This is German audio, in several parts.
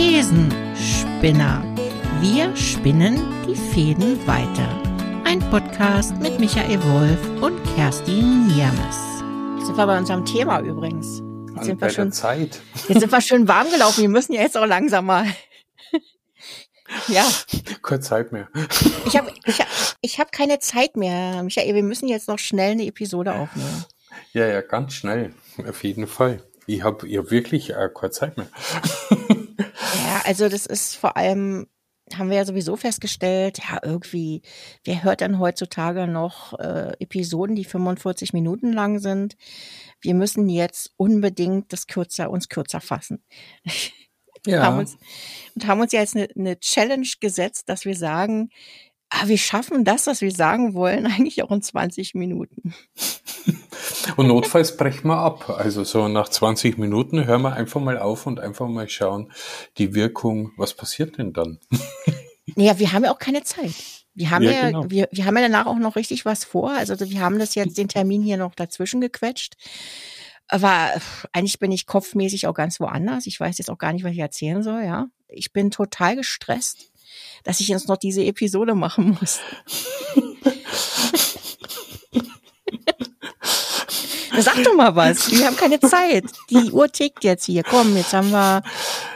Thesenspinner. Wir spinnen die Fäden weiter. Ein Podcast mit Michael Wolf und Kerstin Niermes. Jetzt sind wir bei unserem Thema übrigens. Jetzt sind, wir schon, Zeit. jetzt sind wir schön warm gelaufen. Wir müssen ja jetzt auch langsam mal. ja. Keine Zeit mehr. Ich habe ich hab, ich hab keine Zeit mehr, Michael. Wir müssen jetzt noch schnell eine Episode aufnehmen. Ja, ja, ganz schnell. Auf jeden Fall. Ich habe ich hab wirklich äh, keine Zeit mehr. Ja, also das ist vor allem, haben wir ja sowieso festgestellt, ja, irgendwie, wer hört dann heutzutage noch äh, Episoden, die 45 Minuten lang sind? Wir müssen jetzt unbedingt das kürzer, uns kürzer fassen. Ja. haben uns, und haben uns jetzt eine, eine Challenge gesetzt, dass wir sagen, ah, wir schaffen das, was wir sagen wollen, eigentlich auch in 20 Minuten. Und notfalls brechen wir ab. Also so nach 20 Minuten hören wir einfach mal auf und einfach mal schauen, die Wirkung, was passiert denn dann? Naja, wir haben ja auch keine Zeit. Wir haben ja, Ja, genau. wir, wir haben ja danach auch noch richtig was vor. Also wir haben das jetzt den Termin hier noch dazwischen gequetscht. Aber eigentlich bin ich kopfmäßig auch ganz woanders. Ich weiß jetzt auch gar nicht, was ich erzählen soll, ja. Ich bin total gestresst, dass ich jetzt noch diese Episode machen muss. Sag doch mal was. Wir haben keine Zeit. Die Uhr tickt jetzt hier. Komm, jetzt haben wir.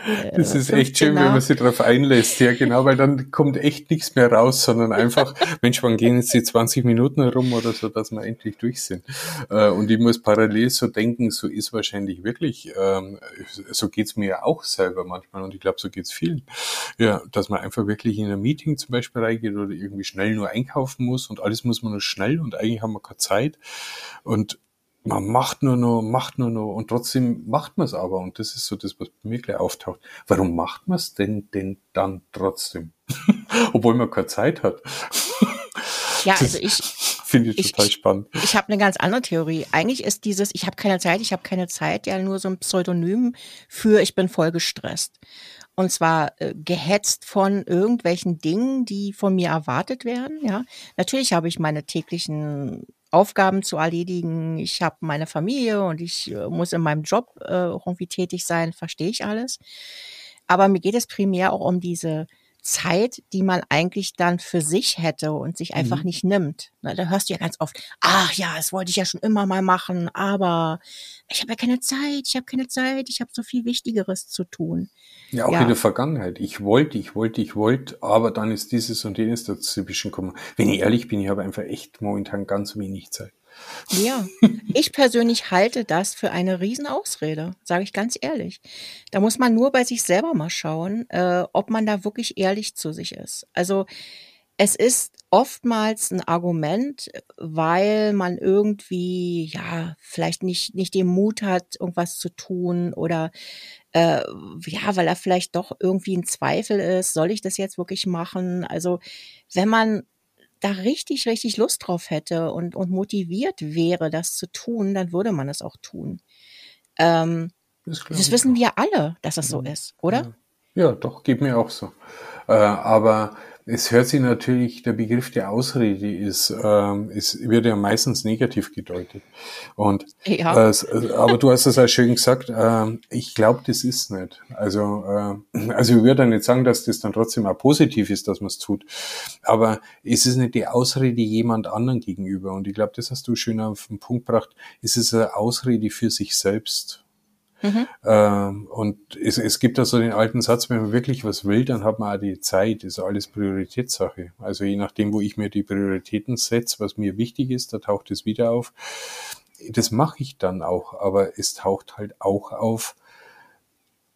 Äh, Das ist echt 15 schön, wenn nach. man sich darauf einlässt. Ja, genau, weil dann kommt echt nichts mehr raus, sondern einfach, Mensch, wann gehen jetzt die 20 Minuten rum oder so, dass wir endlich durch sind. Äh, Und ich muss parallel so denken, so ist wahrscheinlich wirklich, ähm, so geht's mir ja auch selber manchmal und ich glaube, so geht's vielen. Ja, dass man einfach wirklich in ein Meeting zum Beispiel reingeht oder irgendwie schnell nur einkaufen muss und alles muss man nur schnell und eigentlich haben wir keine Zeit. Und man macht nur noch, macht nur noch und trotzdem macht man es aber und das ist so das, was bei mir gleich auftaucht. Warum macht man es denn denn dann trotzdem? Obwohl man keine Zeit hat. Ja, also ich, Finde ich ich- total spannend. Ich habe eine ganz andere Theorie. Eigentlich ist dieses Ich habe keine Zeit, ich habe keine Zeit ja nur so ein Pseudonym für Ich bin voll gestresst. Und zwar äh, gehetzt von irgendwelchen Dingen, die von mir erwartet werden. Ja, natürlich habe ich meine täglichen Aufgaben zu erledigen. Ich habe meine Familie und ich äh, muss in meinem Job äh, irgendwie tätig sein. Verstehe ich alles. Aber mir geht es primär auch um diese Zeit, die man eigentlich dann für sich hätte und sich einfach Mhm. nicht nimmt. Na, da hörst du ja ganz oft, ach ja, das wollte ich ja schon immer mal machen, aber ich habe ja keine Zeit, ich habe keine Zeit, ich habe so viel Wichtigeres zu tun. Ja, auch Ja. in der Vergangenheit. Ich wollte, ich wollte, ich wollte, aber dann ist dieses und jenes dazwischen gekommen. Wenn ich ehrlich bin, ich habe einfach echt momentan ganz wenig Zeit. Ja, ich persönlich halte das für eine Riesenausrede, sage ich ganz ehrlich. Da muss man nur bei sich selber mal schauen, äh, ob man da wirklich ehrlich zu sich ist. Also es ist oftmals ein Argument, weil man irgendwie, ja, vielleicht nicht, nicht den Mut hat, irgendwas zu tun oder äh, ja, weil er vielleicht doch irgendwie ein Zweifel ist, soll ich das jetzt wirklich machen? Also wenn man da richtig, richtig Lust drauf hätte und, und motiviert wäre, das zu tun, dann würde man es auch tun. Ähm, Das, das wissen auch. wir alle, dass das so ist, oder? Ja, doch, geht mir auch so. Äh, aber es hört sich natürlich, der Begriff der Ausrede ist, ähm, ist wird ja meistens negativ gedeutet. Und Ja. äh, äh, aber du hast es auch schön gesagt, ähm, ich glaube, das ist nicht. Also, äh, also ich würde nicht sagen, dass das dann trotzdem auch positiv ist, dass man es tut. Aber es ist nicht die Ausrede jemand anderen gegenüber. Und ich glaube, das hast du schön auf den Punkt gebracht. Es ist eine Ausrede für sich selbst. Mhm. Ähm, und es, es gibt da so den alten Satz, wenn man wirklich was will, dann hat man auch die Zeit, ist alles Prioritätssache. Also je nachdem, wo ich mir die Prioritäten setze, was mir wichtig ist, da taucht es wieder auf. Das mache ich dann auch, aber es taucht halt auch auf,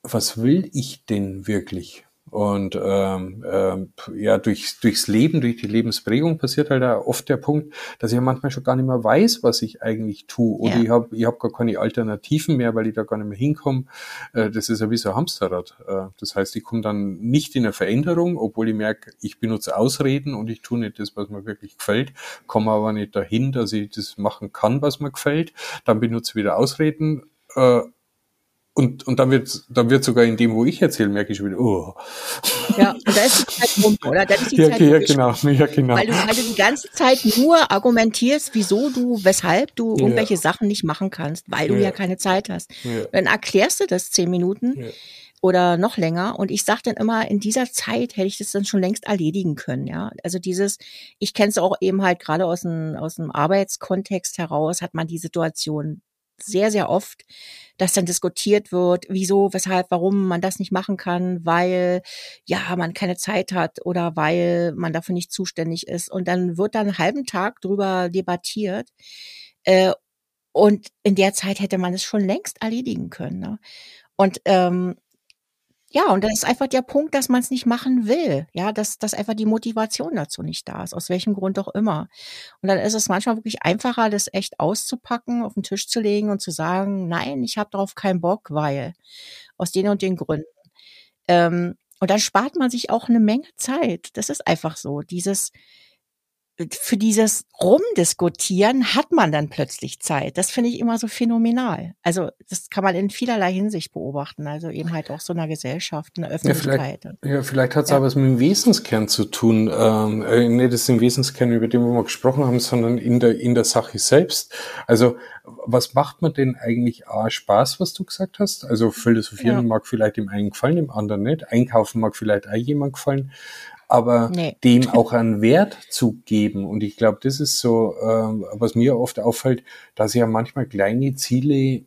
was will ich denn wirklich? Und ähm, ähm, ja, durch, durchs Leben, durch die Lebensprägung passiert halt auch oft der Punkt, dass ich manchmal schon gar nicht mehr weiß, was ich eigentlich tue. Oder Ja. ich habe ich hab gar keine Alternativen mehr, weil ich da gar nicht mehr hinkomme. Äh, das ist ja wie so ein Hamsterrad. Äh, das heißt, ich komme dann nicht in eine Veränderung, obwohl ich merke, ich benutze Ausreden und ich tue nicht das, was mir wirklich gefällt, komme aber nicht dahin, dass ich das machen kann, was mir gefällt. Dann benutze ich wieder Ausreden. Äh, und, und dann wird, dann wird sogar in dem, wo ich erzähle, merke ich schon wieder, oh. Ja, und da ist die Zeit rum, oder? Da ist die Ja, Zeit ja, genau, ja, genau. Weil du, weil du die ganze Zeit nur argumentierst, wieso du, weshalb du Ja. irgendwelche Sachen nicht machen kannst, weil du Ja. ja keine Zeit hast. Ja. Dann erklärst du das zehn Minuten. Oder noch länger. Und ich sage dann immer, in dieser Zeit hätte ich das dann schon längst erledigen können. Ja, also dieses, ich kenne es auch eben halt gerade aus dem aus dem Arbeitskontext heraus, hat man die Situation sehr sehr oft, dass dann diskutiert wird, wieso, weshalb, warum man das nicht machen kann, weil ja man keine Zeit hat oder weil man dafür nicht zuständig ist. Und dann wird dann einen halben Tag drüber debattiert. Äh, und in der Zeit hätte man es schon längst erledigen können. Ne? Und ähm, ja, und das ist einfach der Punkt, dass man es nicht machen will. Ja, dass, dass einfach die Motivation dazu nicht da ist, aus welchem Grund auch immer. Und dann ist es manchmal wirklich einfacher, das echt auszupacken, auf den Tisch zu legen und zu sagen, nein, ich habe darauf keinen Bock, weil aus den und den Gründen. Ähm, und dann spart man sich auch eine Menge Zeit. Das ist einfach so. Dieses, für dieses Rumdiskutieren hat man dann plötzlich Zeit. Das finde ich immer so phänomenal. Also das kann man in vielerlei Hinsicht beobachten. Also eben halt auch so einer Gesellschaft, einer Öffentlichkeit. Ja, vielleicht, ja, vielleicht hat es ja. auch was mit dem Wesenskern zu tun. Ähm, äh, nicht das im Wesenskern, über den wir gesprochen haben, sondern in der, in der Sache selbst. Also was macht man denn eigentlich A, Spaß, was du gesagt hast? Also philosophieren ja. mag vielleicht dem einen gefallen, dem anderen nicht. Einkaufen mag vielleicht auch jemand gefallen aber nee. dem auch einen Wert zu geben. Und ich glaube, das ist so, äh, was mir oft auffällt, dass ja manchmal kleine Ziele,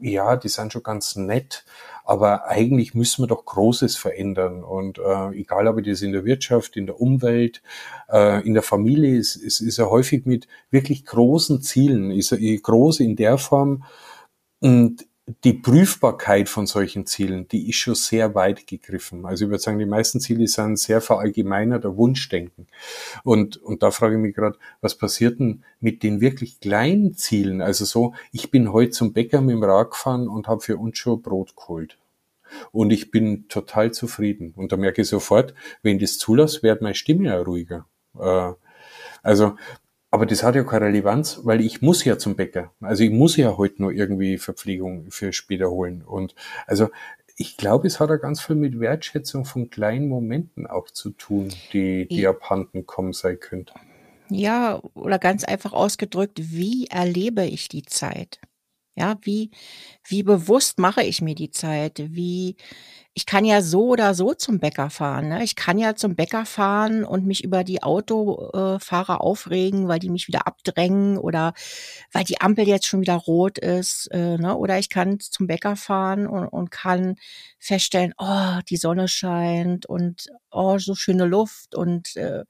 ja, die sind schon ganz nett, aber eigentlich müssen wir doch Großes verändern. Und äh, egal, ob das in der Wirtschaft, in der Umwelt, äh, in der Familie ist, ist, ist er häufig mit wirklich großen Zielen, ist er groß in der Form. Und die Prüfbarkeit von solchen Zielen, die ist schon sehr weit gegriffen. Also ich würde sagen, die meisten Ziele sind sehr verallgemeinerter Wunschdenken. Und, und da frage ich mich gerade, was passiert denn mit den wirklich kleinen Zielen? Also so, ich bin heute zum Bäcker mit dem Rad gefahren und habe für uns schon Brot geholt. Und ich bin total zufrieden. Und da merke ich sofort, wenn ich das zulasse, wird meine Stimme ja ruhiger. Äh, also aber das hat ja keine Relevanz, weil ich muss ja zum Bäcker. Also ich muss ja heute nur irgendwie Verpflegung für später holen. Und also ich glaube, es hat ja ganz viel mit Wertschätzung von kleinen Momenten auch zu tun, die, die abhanden kommen sein könnte. Ja, oder ganz einfach ausgedrückt, wie erlebe ich die Zeit? Ja, wie, wie bewusst mache ich mir die Zeit? Wie, ich kann ja so oder so zum Bäcker fahren. Ne? Ich kann ja zum Bäcker fahren und mich über die Autofahrer aufregen, weil die mich wieder abdrängen oder weil die Ampel jetzt schon wieder rot ist. Äh, ne? Oder ich kann zum Bäcker fahren und, und kann feststellen, oh, die Sonne scheint und oh, so schöne Luft und äh,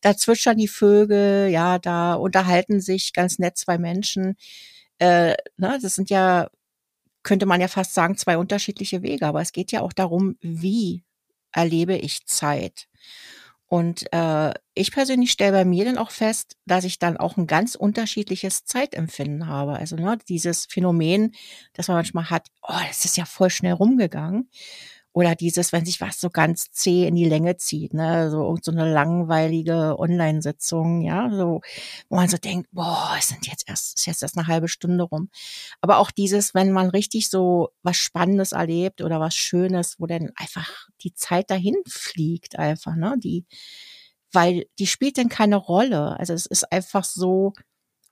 da zwitschern die Vögel, ja, da unterhalten sich ganz nett zwei Menschen. Äh, ne, das sind ja könnte man ja fast sagen, zwei unterschiedliche Wege. Aber es geht ja auch darum, wie erlebe ich Zeit. Und äh, ich persönlich stelle bei mir dann auch fest, dass ich dann auch ein ganz unterschiedliches Zeitempfinden habe. Also ne, dieses Phänomen, das man manchmal hat, oh, das ist ja voll schnell rumgegangen. Oder dieses, wenn sich was so ganz zäh in die Länge zieht, ne, so, so eine langweilige Online-Sitzung, ja, so, wo man so denkt, boah, es sind jetzt erst, ist jetzt erst eine halbe Stunde rum. Aber auch dieses, wenn man richtig so was Spannendes erlebt oder was Schönes, wo dann einfach die Zeit dahin fliegt einfach, ne, die, weil die spielt dann keine Rolle. Also es ist einfach so,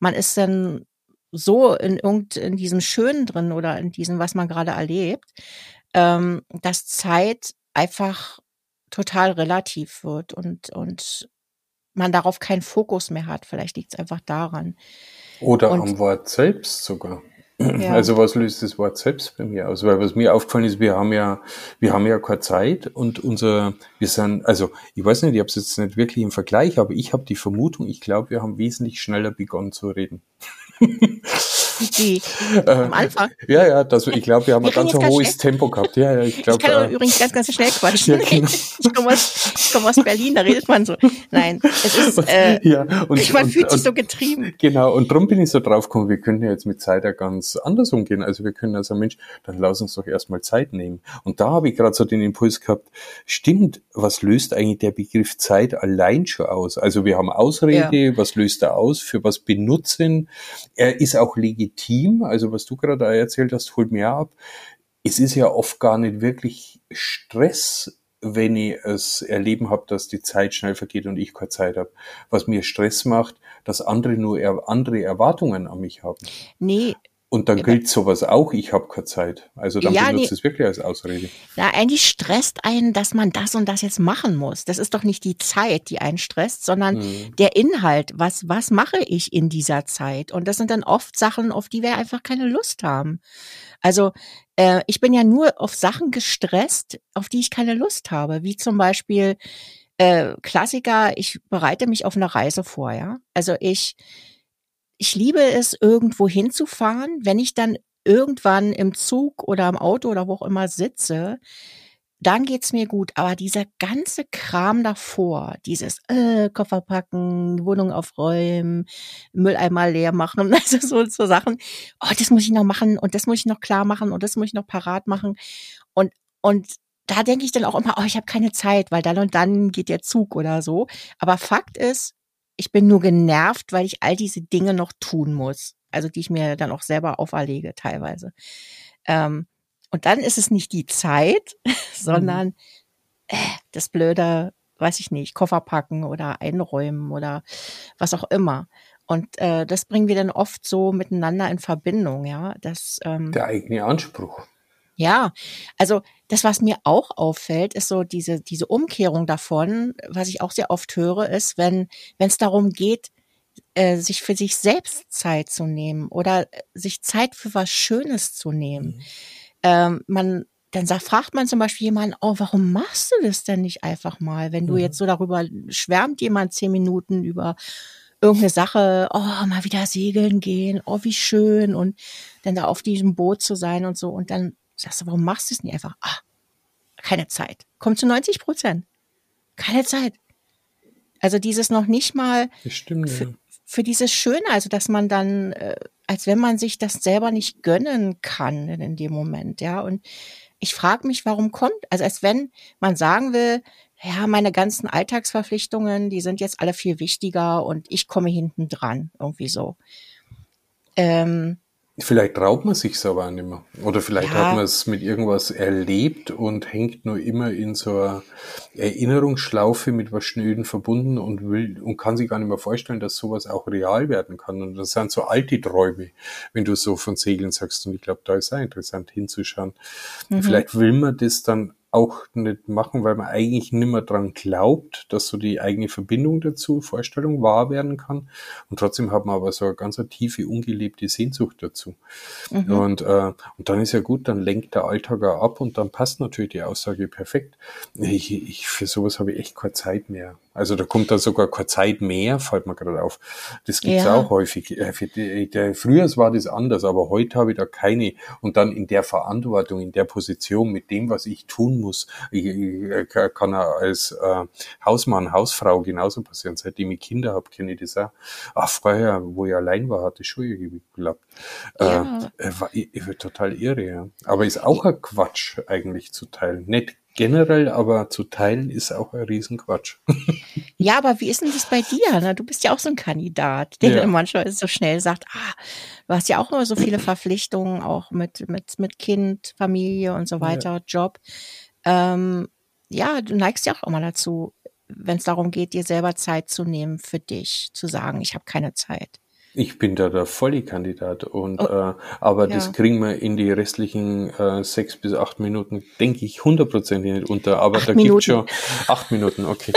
man ist dann so in irgend in diesem Schönen drin oder in diesem, was man gerade erlebt, ähm, dass Zeit einfach total relativ wird und, und man darauf keinen Fokus mehr hat. Vielleicht liegt es einfach daran. Oder und, am Wort selbst sogar. Ja. Also was löst das Wort selbst bei mir aus? Weil was mir aufgefallen ist, wir haben ja, wir haben ja keine Zeit und unser, wir sind, also ich weiß nicht, ich habe es jetzt nicht wirklich im Vergleich, aber ich habe die Vermutung, ich glaube, wir haben wesentlich schneller begonnen zu reden. Wie? Am Anfang? Ja, ja, das, ich glaube, wir haben wir ein ganz ein hohes schnell. Tempo gehabt. Ja, ja, ich, glaub, ich kann äh, übrigens ganz, ganz schnell quatschen. Ja, genau. Ich komme aus, komm aus Berlin, da redet man so. Nein, es ist, äh, ja, und, man und, fühlt sich so getrieben. Genau, und darum bin ich so drauf gekommen, wir können ja jetzt mit Zeit ja ganz anders umgehen. Also wir können also, Mensch, dann lass uns doch erstmal Zeit nehmen. Und da habe ich gerade so den Impuls gehabt, stimmt, was löst eigentlich der Begriff Zeit allein schon aus? Also wir haben Ausrede, ja. was löst er aus, für was benutzen? Er ist auch legitim legitim. Also was du gerade erzählt hast, holt mir ab. Es ist ja oft gar nicht wirklich Stress, wenn ich es erleben habe, dass die Zeit schnell vergeht und ich keine Zeit habe. Was mir Stress macht, dass andere nur er andere Erwartungen an mich haben. Nee, Und dann gilt sowas auch, ich habe keine Zeit. Also dann ja, benutzt nee, es wirklich als Ausrede. Ja, eigentlich stresst einen, dass man das und das jetzt machen muss. Das ist doch nicht die Zeit, die einen stresst, sondern hm. der Inhalt. Was, was mache ich in dieser Zeit? Und das sind dann oft Sachen, auf die wir einfach keine Lust haben. Also äh, ich bin ja nur auf Sachen gestresst, auf die ich keine Lust habe. Wie zum Beispiel äh, Klassiker, ich bereite mich auf eine Reise vor, ja. Also ich ich liebe es, irgendwo hinzufahren. Wenn ich dann irgendwann im Zug oder im Auto oder wo auch immer sitze, dann geht's mir gut. Aber dieser ganze Kram davor, dieses äh, Koffer packen, Wohnung aufräumen, Mülleimer leer machen, also so, so Sachen, oh, das muss ich noch machen und das muss ich noch klar machen und das muss ich noch parat machen. Und, und da denke ich dann auch immer, oh, ich habe keine Zeit, weil dann und dann geht der Zug oder so. Aber Fakt ist, ich bin nur genervt, weil ich all diese Dinge noch tun muss. Also die ich mir dann auch selber auferlege teilweise. Ähm, und dann ist es nicht die Zeit, sondern äh, das blöde, weiß ich nicht, Koffer packen oder einräumen oder was auch immer. Und äh, das bringen wir dann oft so miteinander in Verbindung, ja. Das, ähm, Der eigene Anspruch. Ja, also das, was mir auch auffällt, ist so diese, diese Umkehrung davon, was ich auch sehr oft höre, ist, wenn wenn es darum geht, äh, sich für sich selbst Zeit zu nehmen oder äh, sich Zeit für was Schönes zu nehmen. Mhm. Ähm, man dann sagt, fragt man zum Beispiel jemanden, oh, warum machst du das denn nicht einfach mal? Wenn du mhm. jetzt so darüber schwärmt jemand zehn Minuten über irgendeine Sache, oh, mal wieder segeln gehen, oh, wie schön und dann da auf diesem Boot zu sein und so und dann Sagst du, warum machst du es nicht einfach? Ah, keine Zeit. Kommt zu 90 Prozent. Keine Zeit. Also dieses noch nicht mal stimmt, für, ja. für, dieses Schöne, also dass man dann, äh, als wenn man sich das selber nicht gönnen kann in dem Moment, ja. Und ich frage mich, warum kommt, also als wenn man sagen will, ja, meine ganzen Alltagsverpflichtungen, die sind jetzt alle viel wichtiger und ich komme hinten dran, irgendwie so. Ähm, Vielleicht traut man sich aber auch nicht mehr. Oder vielleicht ja. hat man es mit irgendwas erlebt und hängt nur immer in so einer Erinnerungsschlaufe mit was Schnöden verbunden und will und kann sich gar nicht mehr vorstellen, dass sowas auch real werden kann. Und das sind so alte Träume, wenn du so von Segeln sagst. Und ich glaube, da ist auch interessant hinzuschauen. Mhm. Vielleicht will man das dann auch nicht machen, weil man eigentlich nimmer dran glaubt, dass so die eigene Verbindung dazu, Vorstellung wahr werden kann. Und trotzdem hat man aber so eine ganz eine tiefe, ungelebte Sehnsucht dazu. Mhm. Und, äh, und dann ist ja gut, dann lenkt der Alltag auch ab und dann passt natürlich die Aussage perfekt. Ich, ich, für sowas habe ich echt keine Zeit mehr. Also da kommt dann sogar keine Zeit mehr, fällt mir gerade auf. Das gibt's ja. auch häufig. Äh, früher war das anders, aber heute habe ich da keine. Und dann in der Verantwortung, in der Position, mit dem, was ich tun muss. Ich, ich kann als äh, Hausmann, Hausfrau genauso passieren. Seitdem ich Kinder habe, kenne ich das auch. Ach, vorher, wo ich allein war, hatte ich schon irgendwie geklappt. Äh, ja. Äh, war, ich, ich, total irre, ja. Aber ist auch ein Quatsch eigentlich zu teilen. Nicht generell, aber zu teilen ist auch ein Riesenquatsch. Ja, aber wie ist denn das bei dir? Ne? Du bist ja auch so ein Kandidat, der ja. manchmal so schnell sagt, ah, du hast ja auch immer so viele Verpflichtungen, auch mit, mit, mit Kind, Familie und so weiter, ja. Job. Ähm, ja, du neigst ja auch immer dazu, wenn es darum geht, dir selber Zeit zu nehmen für dich, zu sagen, ich habe keine Zeit. Ich bin da der Volli-Kandidat und oh, äh, aber ja. das kriegen wir in die restlichen äh, sechs bis acht Minuten, denke ich, hundertprozentig nicht unter. Aber acht da gibt schon acht Minuten, okay.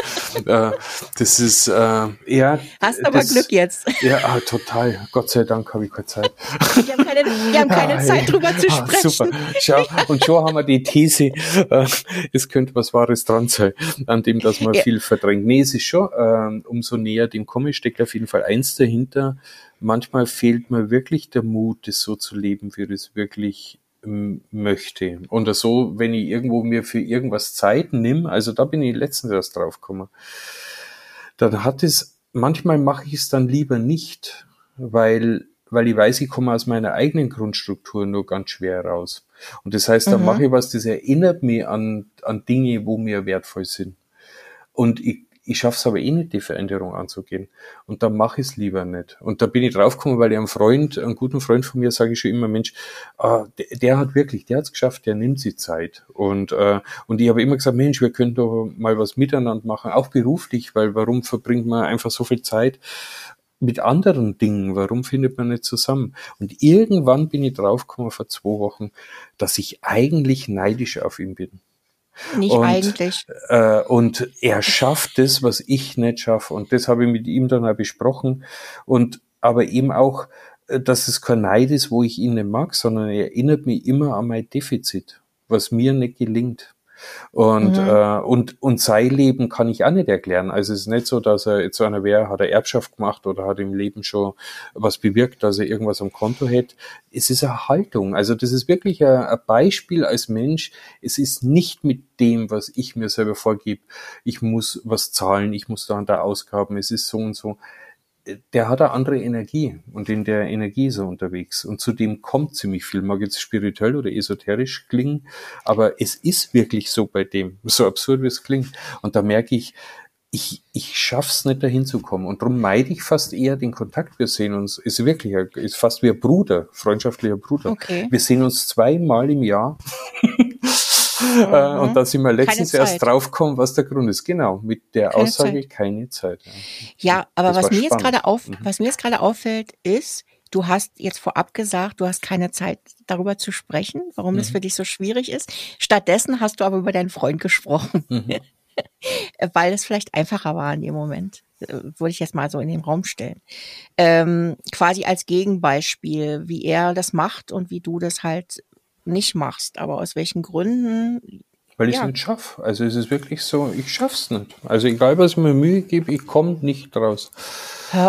äh, das ist äh, ja. Hast aber das, Glück jetzt. Ja, ah, total. Gott sei Dank habe ich keine Zeit. Wir haben keine, wir haben keine ah, Zeit drüber zu ah, sprechen. Super. Schau, und schon haben wir die These, äh, es könnte was Wahres dran sein, an dem, dass man ja. viel verdrängt. Nee, es ist schon, äh, umso näher dem komme, steckt auf jeden Fall eins dahinter manchmal fehlt mir wirklich der Mut, es so zu leben, wie ich es wirklich ähm, möchte. Und so, wenn ich irgendwo mir für irgendwas Zeit nimm, also da bin ich letztens erst drauf gekommen, dann hat es, manchmal mache ich es dann lieber nicht, weil, weil ich weiß, ich komme aus meiner eigenen Grundstruktur nur ganz schwer raus. Und das heißt, dann mhm. mache ich was, das erinnert mich an, an Dinge, wo mir wertvoll sind. Und ich ich schaffe es aber eh nicht, die Veränderung anzugehen. Und dann mache ich es lieber nicht. Und da bin ich draufgekommen, weil ich einem Freund, einen guten Freund von mir, sage ich schon immer, Mensch, äh, der, der, hat wirklich, der hat es geschafft, der nimmt sich Zeit. Und, äh, und ich habe immer gesagt, Mensch, wir können doch mal was miteinander machen, auch beruflich, weil warum verbringt man einfach so viel Zeit? mit anderen Dingen, warum findet man nicht zusammen? Und irgendwann bin ich draufgekommen vor zwei Wochen, dass ich eigentlich neidisch auf ihn bin. Nicht und, eigentlich. Äh, und er schafft das, was ich nicht schaffe. Und das habe ich mit ihm dann auch besprochen. Und aber eben auch, äh, dass es kein Neid ist, wo ich ihn nicht mag, sondern er erinnert mich immer an mein Defizit, was mir nicht gelingt. Und, mhm. äh, und, und sein Leben kann ich auch nicht erklären. Also es ist nicht so, dass er jetzt einer wäre, hat er Erbschaft gemacht oder hat im Leben schon was bewirkt, dass er irgendwas am Konto hätte. Es ist eine Haltung. Also das ist wirklich ein, ein Beispiel als Mensch. Es ist nicht mit dem, was ich mir selber vorgebe. Ich muss was zahlen, ich muss da und da Ausgaben, es ist so und so der hat eine andere Energie und in der Energie ist er unterwegs. Und zudem kommt ziemlich viel, mag jetzt spirituell oder esoterisch klingen, aber es ist wirklich so bei dem, so absurd wie es klingt. Und da merke ich, ich, ich schaff's nicht dahin zu kommen. Und darum meide ich fast eher den Kontakt. Wir sehen uns, ist wirklich, ist fast wie ein Bruder, freundschaftlicher Bruder. Okay. Wir sehen uns zweimal im Jahr. Äh, mhm. und da sind wir letztens erst draufgekommen, was der Grund ist. Genau, mit der keine Aussage Zeit. keine Zeit. Ja, ja aber was mir, jetzt gerade auf, mhm. was mir jetzt gerade auffällt, ist, du hast jetzt vorab gesagt, du hast keine Zeit darüber zu sprechen, warum mhm. das für dich so schwierig ist. Stattdessen hast du aber über deinen Freund gesprochen. Mhm. Weil es vielleicht einfacher war in dem Moment äh, würde ich jetzt mal so in den Raum stellen. Ähm, quasi als Gegenbeispiel, wie er das macht und wie du das halt nicht machst. Aber aus welchen Gründen? Weil ich es nicht schaffe. Also es ist wirklich so, ich schaff's nicht. Also egal, was ich mir Mühe gebe, ich komme nicht raus.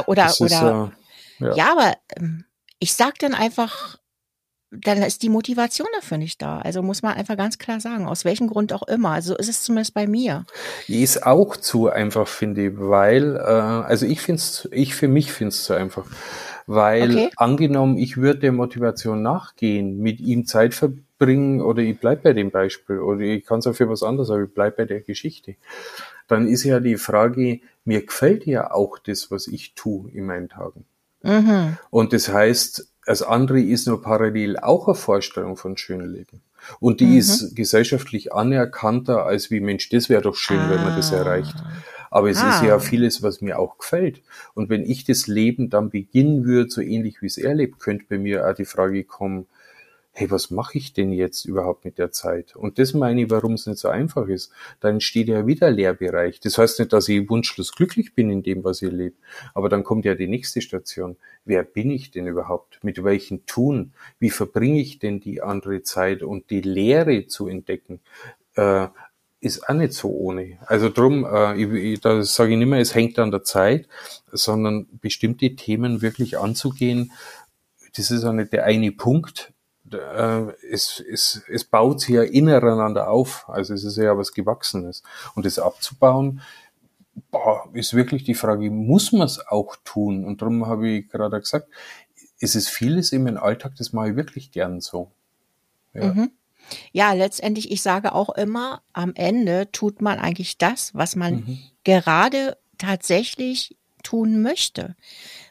Oder, das oder, ist, äh, ja. ja, aber ähm, ich sag dann einfach, dann ist die Motivation dafür nicht da. Also muss man einfach ganz klar sagen, aus welchem Grund auch immer. Also ist es zumindest bei mir. Die ist auch zu einfach, finde ich, weil, äh, also ich finde es, ich für mich finde es zu einfach. Weil okay. angenommen, ich würde der Motivation nachgehen, mit ihm Zeit verbringen oder ich bleib bei dem Beispiel oder ich kann es auch für was anderes, aber ich bleib bei der Geschichte. Dann ist ja die Frage, mir gefällt ja auch das, was ich tue in meinen Tagen. Mhm. Und das heißt, das andere ist nur parallel auch eine Vorstellung von schönem Leben. Und die mhm. ist gesellschaftlich anerkannter als wie Mensch, das wäre doch schön, ah. wenn man das ah. erreicht. Aber es ah. ist ja vieles, was mir auch gefällt. Und wenn ich das Leben dann beginnen würde, so ähnlich wie es er lebt, könnte bei mir auch die Frage kommen, hey, was mache ich denn jetzt überhaupt mit der Zeit? Und das meine ich, warum es nicht so einfach ist. Dann entsteht ja wieder Lehrbereich. Das heißt nicht, dass ich wunschlos glücklich bin in dem, was ich lebe. Aber dann kommt ja die nächste Station. Wer bin ich denn überhaupt? Mit welchen Tun? Wie verbringe ich denn die andere Zeit? Und die Lehre zu entdecken. Äh, ist auch nicht so ohne. Also drum, äh, ich, ich, da sage ich nicht mehr, es hängt an der Zeit, sondern bestimmte Themen wirklich anzugehen. Das ist auch nicht der eine Punkt. Äh, es, es, es baut sich ja ineinander auf. Also es ist ja was Gewachsenes. Und das abzubauen, boah, ist wirklich die Frage, muss man es auch tun? Und darum habe ich gerade gesagt, es ist vieles in meinem Alltag, das mache ich wirklich gern so. Ja. Mhm. Ja, letztendlich, ich sage auch immer, am Ende tut man eigentlich das, was man mhm. gerade tatsächlich tun möchte.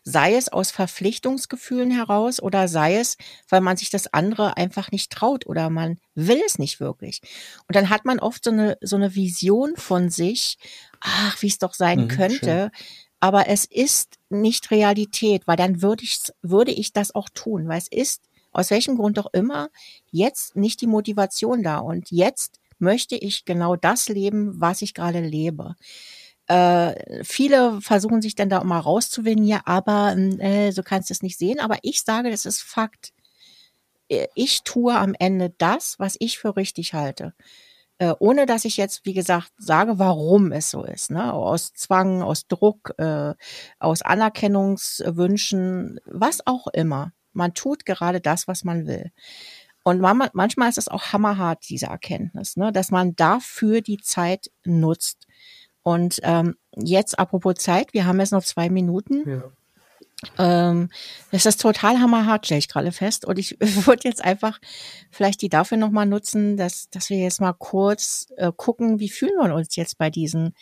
Sei es aus Verpflichtungsgefühlen heraus oder sei es, weil man sich das andere einfach nicht traut oder man will es nicht wirklich. Und dann hat man oft so eine, so eine Vision von sich, ach, wie es doch sein mhm, könnte. Schön. Aber es ist nicht Realität, weil dann würde ich, würde ich das auch tun, weil es ist aus welchem Grund auch immer, jetzt nicht die Motivation da. Und jetzt möchte ich genau das leben, was ich gerade lebe. Äh, viele versuchen sich dann da mal rauszuwinden, ja, aber äh, so kannst du es nicht sehen. Aber ich sage, das ist Fakt. Äh, ich tue am Ende das, was ich für richtig halte. Äh, ohne dass ich jetzt, wie gesagt, sage, warum es so ist. Ne? Aus Zwang, aus Druck, äh, aus Anerkennungswünschen, was auch immer. Man tut gerade das, was man will. Und manchmal ist es auch hammerhart, diese Erkenntnis, ne? dass man dafür die Zeit nutzt. Und ähm, jetzt apropos Zeit, wir haben jetzt noch zwei Minuten. Ja. Ähm, das ist total hammerhart, stelle ich gerade fest. Und ich würde jetzt einfach vielleicht die dafür nochmal nutzen, dass, dass wir jetzt mal kurz äh, gucken, wie fühlen wir uns jetzt bei diesem,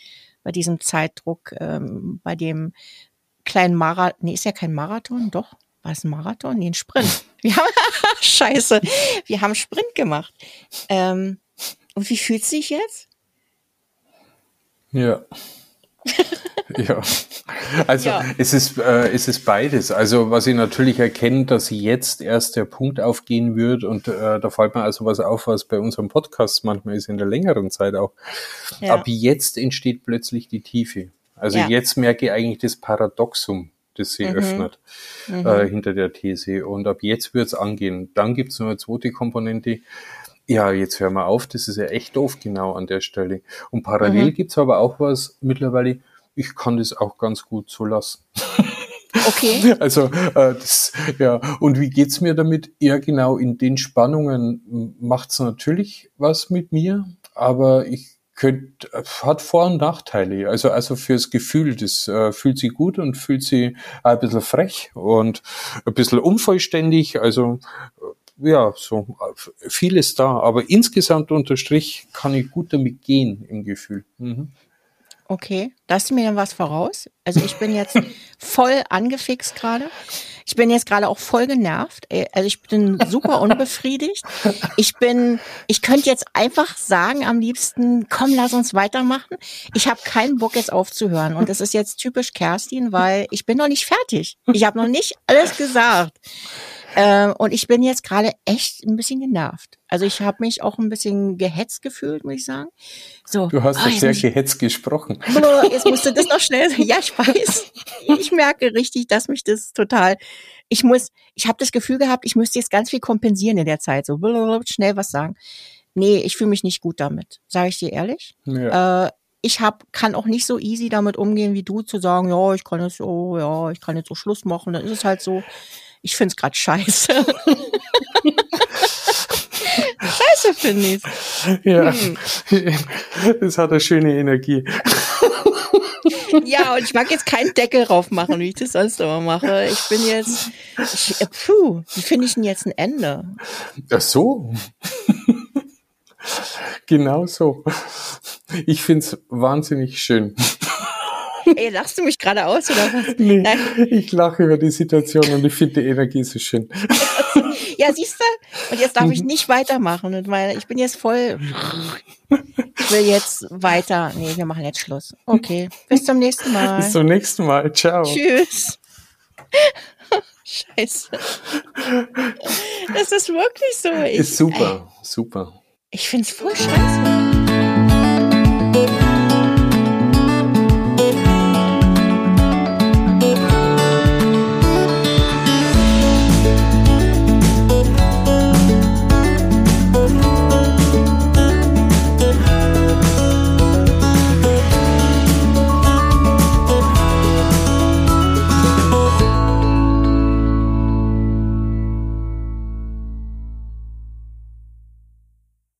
bei diesem Zeitdruck, ähm, bei dem kleinen Marathon, nee, ist ja kein Marathon, doch, war es ein Marathon? Ein Sprint. Wir haben, scheiße, wir haben Sprint gemacht. Ähm, und wie fühlt es sich jetzt? Ja. Ja, also ja. es ist äh, es ist beides. Also was ich natürlich erkenne, dass jetzt erst der Punkt aufgehen wird und äh, da fällt mir also was auf, was bei unserem Podcast manchmal ist in der längeren Zeit auch. Ja. Ab jetzt entsteht plötzlich die Tiefe. Also ja. jetzt merke ich eigentlich das Paradoxum, das sie mhm. öffnet mhm. Äh, hinter der These. Und ab jetzt wird's angehen. Dann gibt's noch eine zweite Komponente. Ja, jetzt hören wir auf, das ist ja echt doof genau an der Stelle. Und parallel mhm. gibt's aber auch was mittlerweile, ich kann das auch ganz gut so lassen. Okay. Also äh, das, ja, und wie geht's mir damit? Ja, genau, in den Spannungen macht's natürlich was mit mir, aber ich könnt, hat Vor- und Nachteile. Also, also fürs Gefühl, das äh, fühlt sich gut und fühlt sich ein bisschen frech und ein bisschen unvollständig. Also, äh, ja, so vieles da. Aber insgesamt unterstrich kann ich gut damit gehen im Gefühl. Mhm. Okay, du mir dann was voraus. Also ich bin jetzt voll angefixt gerade. Ich bin jetzt gerade auch voll genervt. Äh, also ich bin super unbefriedigt. Ich bin, ich könnte jetzt einfach sagen am liebsten, komm, lass uns weitermachen. Ich habe keinen Bock jetzt aufzuhören. Und das ist jetzt typisch Kerstin, weil ich bin noch nicht fertig. Ich habe noch nicht alles gesagt. Ähm, und ich bin jetzt gerade echt ein bisschen genervt. Also ich habe mich auch ein bisschen gehetzt gefühlt, muss ich sagen. So, du hast oh, sehr gehetzt gesprochen. Jetzt musste das noch schnell. Ja, ich weiß. Ich merke richtig, dass mich das total. Ich muss. Ich habe das Gefühl gehabt, ich müsste jetzt ganz viel kompensieren in der Zeit. So schnell was sagen. Nee, ich fühle mich nicht gut damit. Sage ich dir ehrlich. Ja. Äh, ich hab, kann auch nicht so easy damit umgehen wie du zu sagen, ja, ich kann jetzt so, ja, ich kann jetzt so Schluss machen. Dann ist es halt so. Ich finde es gerade scheiße. scheiße finde ich Ja, hm. es hat eine schöne Energie. ja, und ich mag jetzt keinen Deckel drauf machen, wie ich das sonst immer mache. Ich bin jetzt, ich, puh, wie finde ich denn jetzt ein Ende? Ach so. genau so. Ich finde es wahnsinnig schön. Ey, lachst du mich gerade aus oder was? Nee, Nein. ich lache über die Situation und ich finde die Energie so schön. ja, siehst du? Und jetzt darf ich mhm. nicht weitermachen. Und meine, ich bin jetzt voll. Ich will jetzt weiter. Nee, wir machen jetzt Schluss. Okay. Bis zum nächsten Mal. Bis zum nächsten Mal. Ciao. Tschüss. Scheiße. Das ist wirklich so. Ich, ist super, super. Ich find's voll scheiße.